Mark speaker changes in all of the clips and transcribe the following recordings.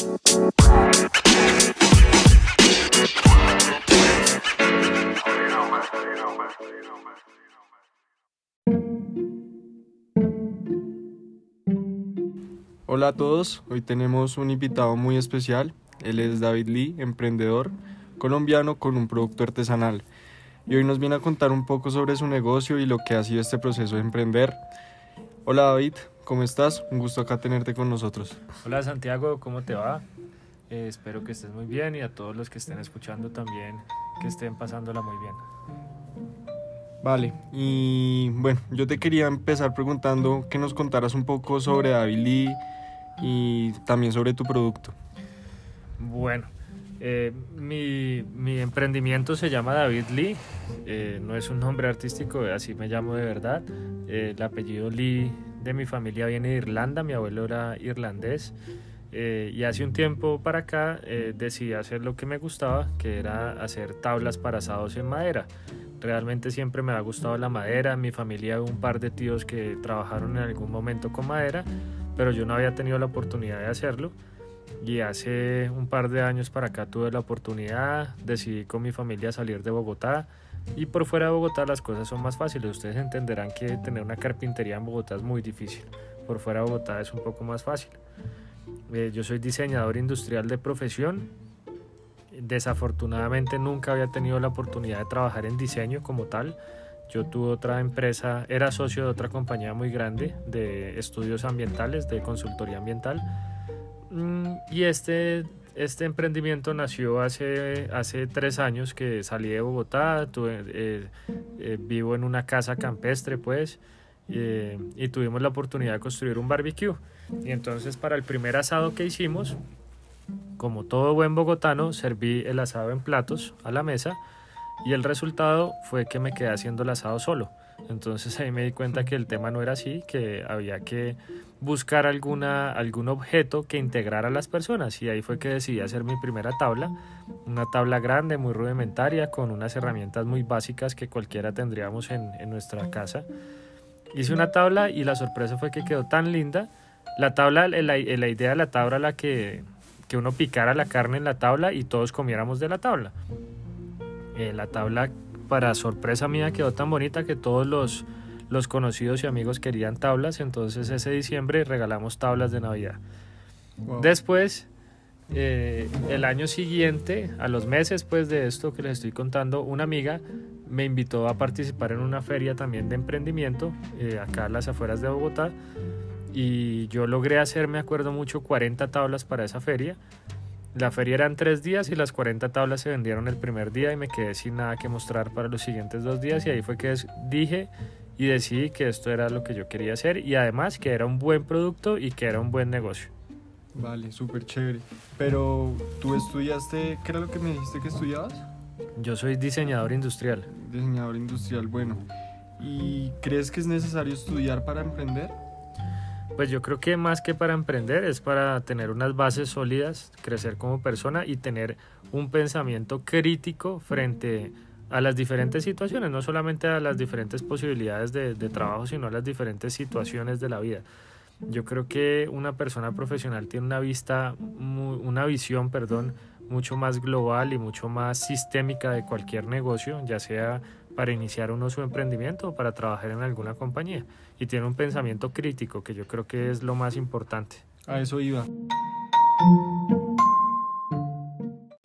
Speaker 1: Hola a todos, hoy tenemos un invitado muy especial. Él es David Lee, emprendedor colombiano con un producto artesanal. Y hoy nos viene a contar un poco sobre su negocio y lo que ha sido este proceso de emprender. Hola David, ¿cómo estás? Un gusto acá tenerte con nosotros.
Speaker 2: Hola Santiago, ¿cómo te va? Eh, espero que estés muy bien y a todos los que estén escuchando también que estén pasándola muy bien.
Speaker 1: Vale, y bueno, yo te quería empezar preguntando que nos contaras un poco sobre David Lee y también sobre tu producto.
Speaker 2: Bueno, eh, mi, mi, emprendimiento se llama David Lee, eh, no es un nombre artístico, así me llamo de verdad. Eh, el apellido Lee de mi familia viene de Irlanda, mi abuelo era irlandés. y hace un tiempo para acá decidí hacer lo que me gustaba, que era hacer tablas para asados en madera. Realmente siempre me ha gustado la madera, mi familia un par de tíos que trabajaron en algún momento con madera, pero yo no había tenido la oportunidad de hacerlo y hace un par de años para acá tuve la oportunidad, decidí con mi familia salir de Bogotá y por fuera de Bogotá las cosas son más fáciles. Ustedes entenderán que tener una carpintería en Bogotá es muy difícil, por fuera de Bogotá es un poco más fácil. Eh, yo soy diseñador industrial de profesión, desafortunadamente nunca había tenido la oportunidad de trabajar en diseño como tal. Yo tuve otra empresa, era socio de otra compañía muy grande de estudios ambientales, de consultoría ambiental y este, este emprendimiento nació hace, hace tres años que salí de Bogotá, tuve, eh, eh, vivo en una casa campestre pues eh, y tuvimos la oportunidad de construir un barbecue. Y entonces para el primer asado que hicimos, como todo buen bogotano, serví el asado en platos a la mesa y el resultado fue que me quedé haciendo el asado solo. Entonces ahí me di cuenta que el tema no era así, que había que buscar alguna, algún objeto que integrara a las personas y ahí fue que decidí hacer mi primera tabla, una tabla grande, muy rudimentaria, con unas herramientas muy básicas que cualquiera tendríamos en, en nuestra casa. Hice una tabla y la sorpresa fue que quedó tan linda. La tabla, la, la idea de la tabla la que, que uno picara la carne en la tabla y todos comiéramos de la tabla. Eh, la tabla para sorpresa mía quedó tan bonita que todos los, los conocidos y amigos querían tablas, entonces ese diciembre regalamos tablas de Navidad. Después, eh, el año siguiente, a los meses pues de esto que les estoy contando, una amiga me invitó a participar en una feria también de emprendimiento, eh, acá en las afueras de Bogotá, y yo logré hacer, me acuerdo mucho, 40 tablas para esa feria. La feria eran tres días y las 40 tablas se vendieron el primer día y me quedé sin nada que mostrar para los siguientes dos días y ahí fue que dije y decidí que esto era lo que yo quería hacer y además que era un buen producto y que era un buen negocio.
Speaker 1: Vale, súper chévere. Pero tú estudiaste, ¿qué era lo que me dijiste que estudiabas?
Speaker 2: Yo soy diseñador industrial.
Speaker 1: Diseñador industrial, bueno. ¿Y crees que es necesario estudiar para emprender?
Speaker 2: Pues yo creo que más que para emprender es para tener unas bases sólidas, crecer como persona y tener un pensamiento crítico frente a las diferentes situaciones, no solamente a las diferentes posibilidades de, trabajo, sino a las diferentes situaciones de la vida. Yo creo que una persona profesional tiene una vista, una visión, perdón, mucho más global y mucho más sistémica de cualquier negocio, ya sea para iniciar uno su emprendimiento o para trabajar en alguna compañía. Y tiene un pensamiento crítico, que yo creo que es lo más importante.
Speaker 1: A eso iba.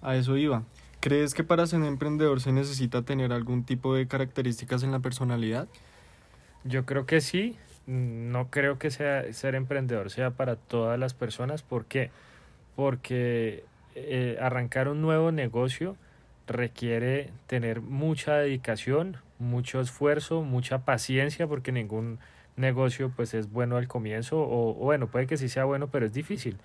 Speaker 1: A eso iba. ¿Crees que para ser emprendedor se necesita tener algún tipo de características en la personalidad?
Speaker 2: Yo creo que sí. No creo que sea, ser emprendedor sea para todas las personas. ¿Por qué? Porque eh, arrancar un nuevo negocio requiere tener mucha dedicación, mucho esfuerzo, mucha paciencia, porque ningún negocio pues es bueno al comienzo, o, bueno, puede que sí sea bueno, pero es difícil.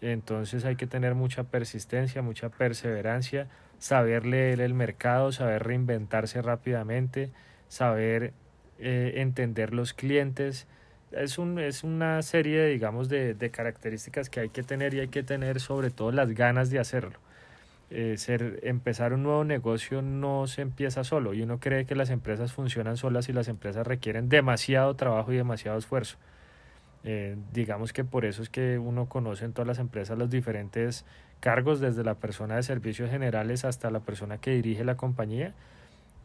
Speaker 2: Entonces hay que tener mucha persistencia, mucha perseverancia, saber leer el mercado, saber reinventarse rápidamente, saber eh, entender los clientes. Es, un, es una serie, digamos, de, de características que hay que tener y hay que tener sobre todo las ganas de hacerlo. Eh, ser, empezar un nuevo negocio no se empieza solo y uno cree que las empresas funcionan solas y las empresas requieren demasiado trabajo y demasiado esfuerzo. Eh, digamos que por eso es que uno conoce en todas las empresas los diferentes cargos, desde la persona de servicios generales hasta la persona que dirige la compañía.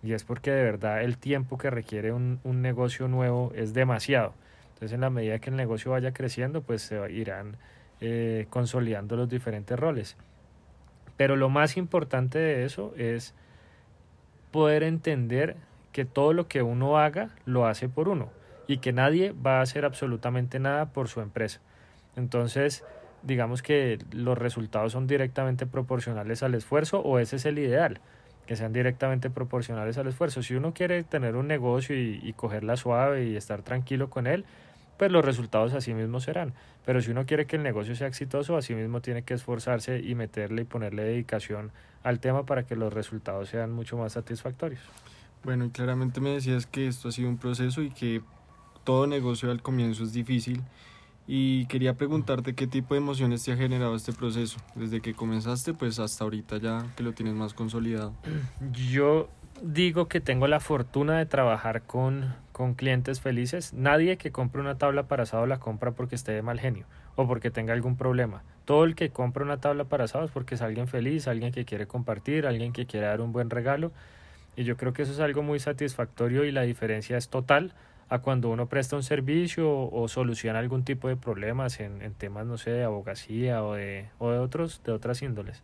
Speaker 2: Y es porque de verdad el tiempo que requiere un, un negocio nuevo es demasiado. Entonces en la medida que el negocio vaya creciendo, pues se irán eh, consolidando los diferentes roles. Pero lo más importante de eso es poder entender que todo lo que uno haga lo hace por uno y que nadie va a hacer absolutamente nada por su empresa. Entonces, digamos que los resultados son directamente proporcionales al esfuerzo o ese es el ideal, que sean directamente proporcionales al esfuerzo. Si uno quiere tener un negocio y, cogerla suave y estar tranquilo con él, pues los resultados así mismo serán. Pero si uno quiere que el negocio sea exitoso, así mismo tiene que esforzarse y meterle y ponerle dedicación al tema para que los resultados sean mucho más satisfactorios.
Speaker 1: Bueno, y claramente me decías que esto ha sido un proceso y que todo negocio al comienzo es difícil. Y quería preguntarte qué tipo de emociones te ha generado este proceso, desde que comenzaste pues hasta ahorita ya que lo tienes más consolidado.
Speaker 2: Yo digo que tengo la fortuna de trabajar con, con clientes felices. Nadie que compre una tabla para asado la compra porque esté de mal genio o porque tenga algún problema. Todo el que compra una tabla para asado es porque es alguien feliz, alguien que quiere compartir, alguien que quiere dar un buen regalo. Y yo creo que eso es algo muy satisfactorio y la diferencia es total a cuando uno presta un servicio o, soluciona algún tipo de problemas en, en, temas, no sé, de abogacía o de, o de, otros, de otras índoles.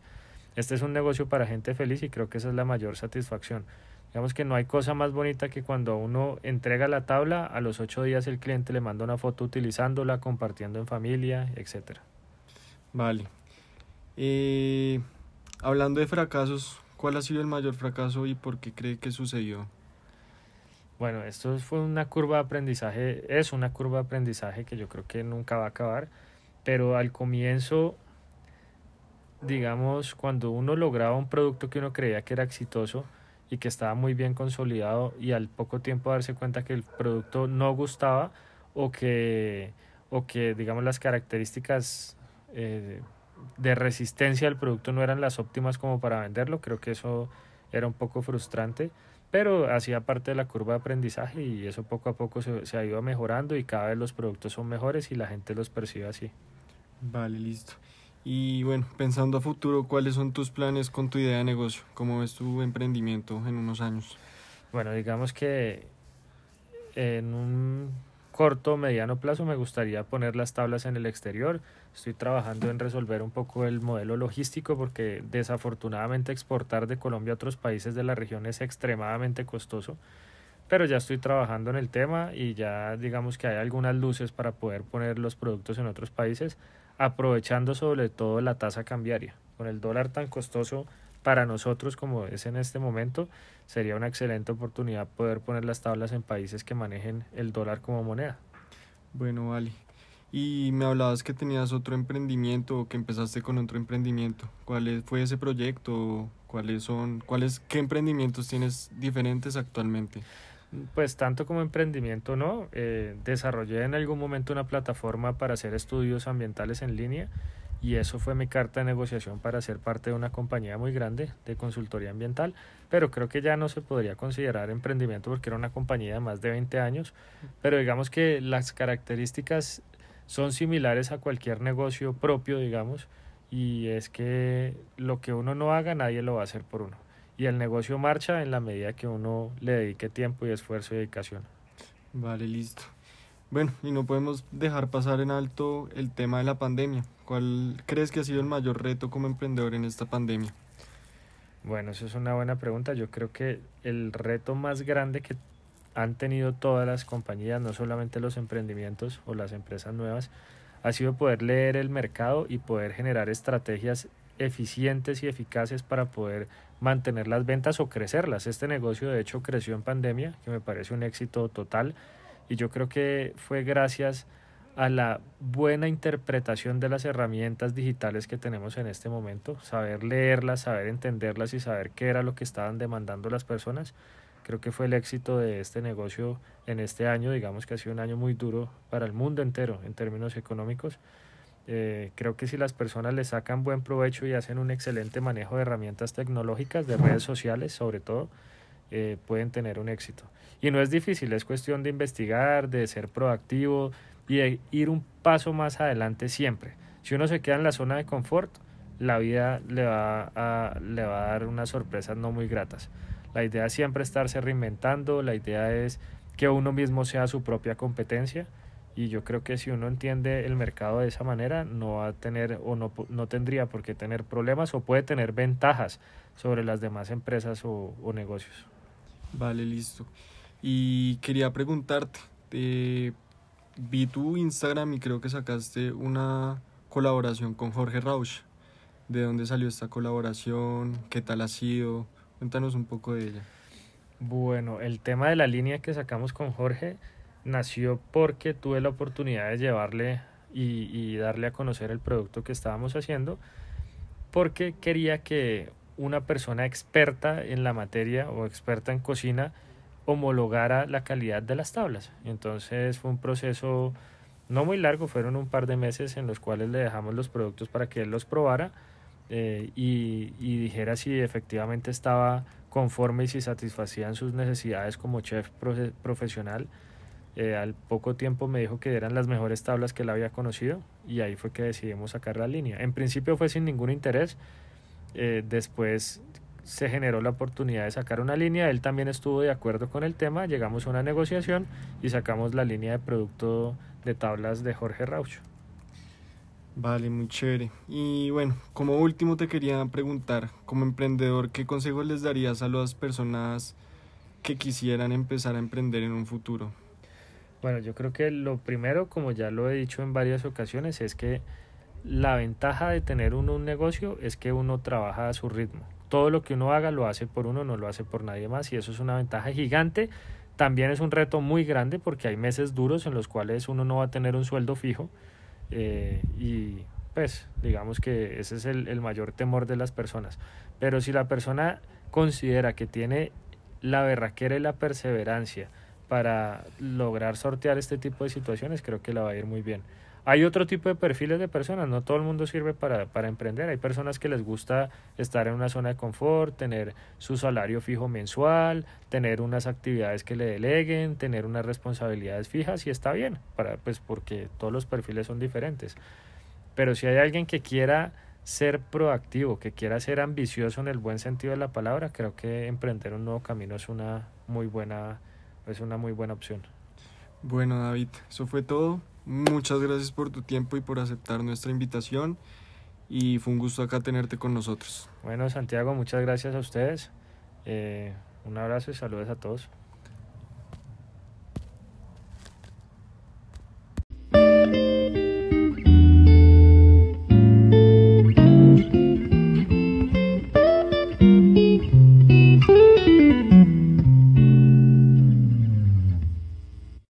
Speaker 2: Este es un negocio para gente feliz y creo que esa es la mayor satisfacción. Digamos que no hay cosa más bonita que cuando uno entrega la tabla, a los ocho días el cliente le manda una foto utilizándola, compartiendo en familia, etc.
Speaker 1: Vale. Eh, hablando de fracasos, ¿cuál ha sido el mayor fracaso y por qué cree que sucedió?
Speaker 2: Bueno, esto fue una curva de aprendizaje, es una curva de aprendizaje que yo creo que nunca va a acabar, pero al comienzo, digamos, cuando uno lograba un producto que uno creía que era exitoso y que estaba muy bien consolidado y al poco tiempo darse cuenta que el producto no gustaba o que, o que digamos, las características eh, de resistencia del producto no eran las óptimas como para venderlo, creo que eso era un poco frustrante pero hacía parte de la curva de aprendizaje y eso poco a poco se, se, ha ido mejorando y cada vez los productos son mejores y la gente los percibe así.
Speaker 1: Vale, listo. Y bueno, pensando a futuro, ¿cuáles son tus planes con tu idea de negocio? ¿Cómo ves tu emprendimiento en unos años?
Speaker 2: Bueno, digamos que en un corto o mediano plazo me gustaría poner las tablas en el exterior. Estoy trabajando en resolver un poco el modelo logístico porque desafortunadamente exportar de Colombia a otros países de la región es extremadamente costoso. Pero ya estoy trabajando en el tema y ya digamos que hay algunas luces para poder poner los productos en otros países, aprovechando sobre todo la tasa cambiaria. Con el dólar tan costoso para nosotros como es en este momento, sería una excelente oportunidad poder poner las tablas en países que manejen el dólar como moneda.
Speaker 1: Bueno, vale. Y me hablabas que tenías otro emprendimiento o que empezaste con otro emprendimiento. ¿Cuál fue ese proyecto? ¿Cuáles son, cuáles, qué emprendimientos tienes diferentes actualmente?
Speaker 2: Pues tanto como emprendimiento no. Eh, desarrollé en algún momento una plataforma para hacer estudios ambientales en línea y eso fue mi carta de negociación para ser parte de una compañía muy grande de consultoría ambiental, pero creo que ya no se podría considerar emprendimiento porque era una compañía de más de 20 años, pero digamos que las características son similares a cualquier negocio propio, digamos, y es que lo que uno no haga nadie lo va a hacer por uno. Y el negocio marcha en la medida que uno le dedique tiempo y esfuerzo y dedicación.
Speaker 1: Vale, listo. Bueno, y no podemos dejar pasar en alto el tema de la pandemia. ¿Cuál crees que ha sido el mayor reto como emprendedor en esta pandemia?
Speaker 2: Bueno, eso es una buena pregunta. Yo creo que el reto más grande que han tenido todas las compañías, no solamente los emprendimientos o las empresas nuevas, ha sido poder leer el mercado y poder generar estrategias eficientes y eficaces para poder mantener las ventas o crecerlas. Este negocio de hecho creció en pandemia, que me parece un éxito total y yo creo que fue gracias a la buena interpretación de las herramientas digitales que tenemos en este momento, saber leerlas, saber entenderlas y saber qué era lo que estaban demandando las personas. Creo que fue el éxito de este negocio en este año, digamos que ha sido un año muy duro para el mundo entero en términos económicos. Eh, creo que si las personas le sacan buen provecho y hacen un excelente manejo de herramientas tecnológicas, de redes sociales sobre todo, eh, pueden tener un éxito. Y no es difícil, es cuestión de investigar, de ser proactivo, y ir un paso más adelante siempre. Si uno se queda en la zona de confort, la vida le va a, le va a dar unas sorpresas no muy gratas. La idea es siempre estarse reinventando, la idea es que uno mismo sea su propia competencia y yo creo que si uno entiende el mercado de esa manera no va a tener o no, no tendría por qué tener problemas o puede tener ventajas sobre las demás empresas o, negocios.
Speaker 1: Vale, listo. Y quería preguntarte, eh, vi tu Instagram y creo que sacaste una colaboración con Jorge Rausch. ¿De dónde salió esta colaboración? ¿Qué tal ha sido? Cuéntanos un poco de ella.
Speaker 2: Bueno, el tema de la línea que sacamos con Jorge nació porque tuve la oportunidad de llevarle y, darle a conocer el producto que estábamos haciendo, porque quería que una persona experta en la materia o experta en cocina homologara la calidad de las tablas. Entonces fue un proceso no muy largo, fueron un par de meses en los cuales le dejamos los productos para que él los probara eh, y, y, dijera si efectivamente estaba conforme y si satisfacían sus necesidades como chef profesional. Eh, al poco tiempo me dijo que eran las mejores tablas que él había conocido y ahí fue que decidimos sacar la línea. En principio fue sin ningún interés, eh, después se generó la oportunidad de sacar una línea, él también estuvo de acuerdo con el tema, llegamos a una negociación y sacamos la línea de producto de tablas de Jorge Raucho.
Speaker 1: Vale, muy chévere. Y bueno, como último te quería preguntar, como emprendedor, ¿qué consejos les darías a las personas que quisieran empezar a emprender en un futuro?
Speaker 2: Bueno, yo creo que lo primero, como ya lo he dicho en varias ocasiones, es que la ventaja de tener uno un negocio es que uno trabaja a su ritmo. Todo lo que uno haga lo hace por uno, no lo hace por nadie más y eso es una ventaja gigante. También es un reto muy grande porque hay meses duros en los cuales uno no va a tener un sueldo fijo eh, y pues digamos que ese es el, el mayor temor de las personas. Pero si la persona considera que tiene la berraquera y la perseverancia, para lograr sortear este tipo de situaciones, creo que la va a ir muy bien. Hay otro tipo de perfiles de personas, no todo el mundo sirve para, para, emprender. Hay personas que les gusta estar en una zona de confort, tener su salario fijo mensual, tener unas actividades que le deleguen, tener unas responsabilidades fijas y está bien, para, pues porque todos los perfiles son diferentes. Pero si hay alguien que quiera ser proactivo, que quiera ser ambicioso en el buen sentido de la palabra, creo que emprender un nuevo camino es una muy buena es una muy buena opción.
Speaker 1: Bueno, David, eso fue todo. Muchas gracias por tu tiempo y por aceptar nuestra invitación. Y fue un gusto acá tenerte con nosotros.
Speaker 2: Bueno, Santiago, muchas gracias a ustedes. Eh, un abrazo y saludos a todos.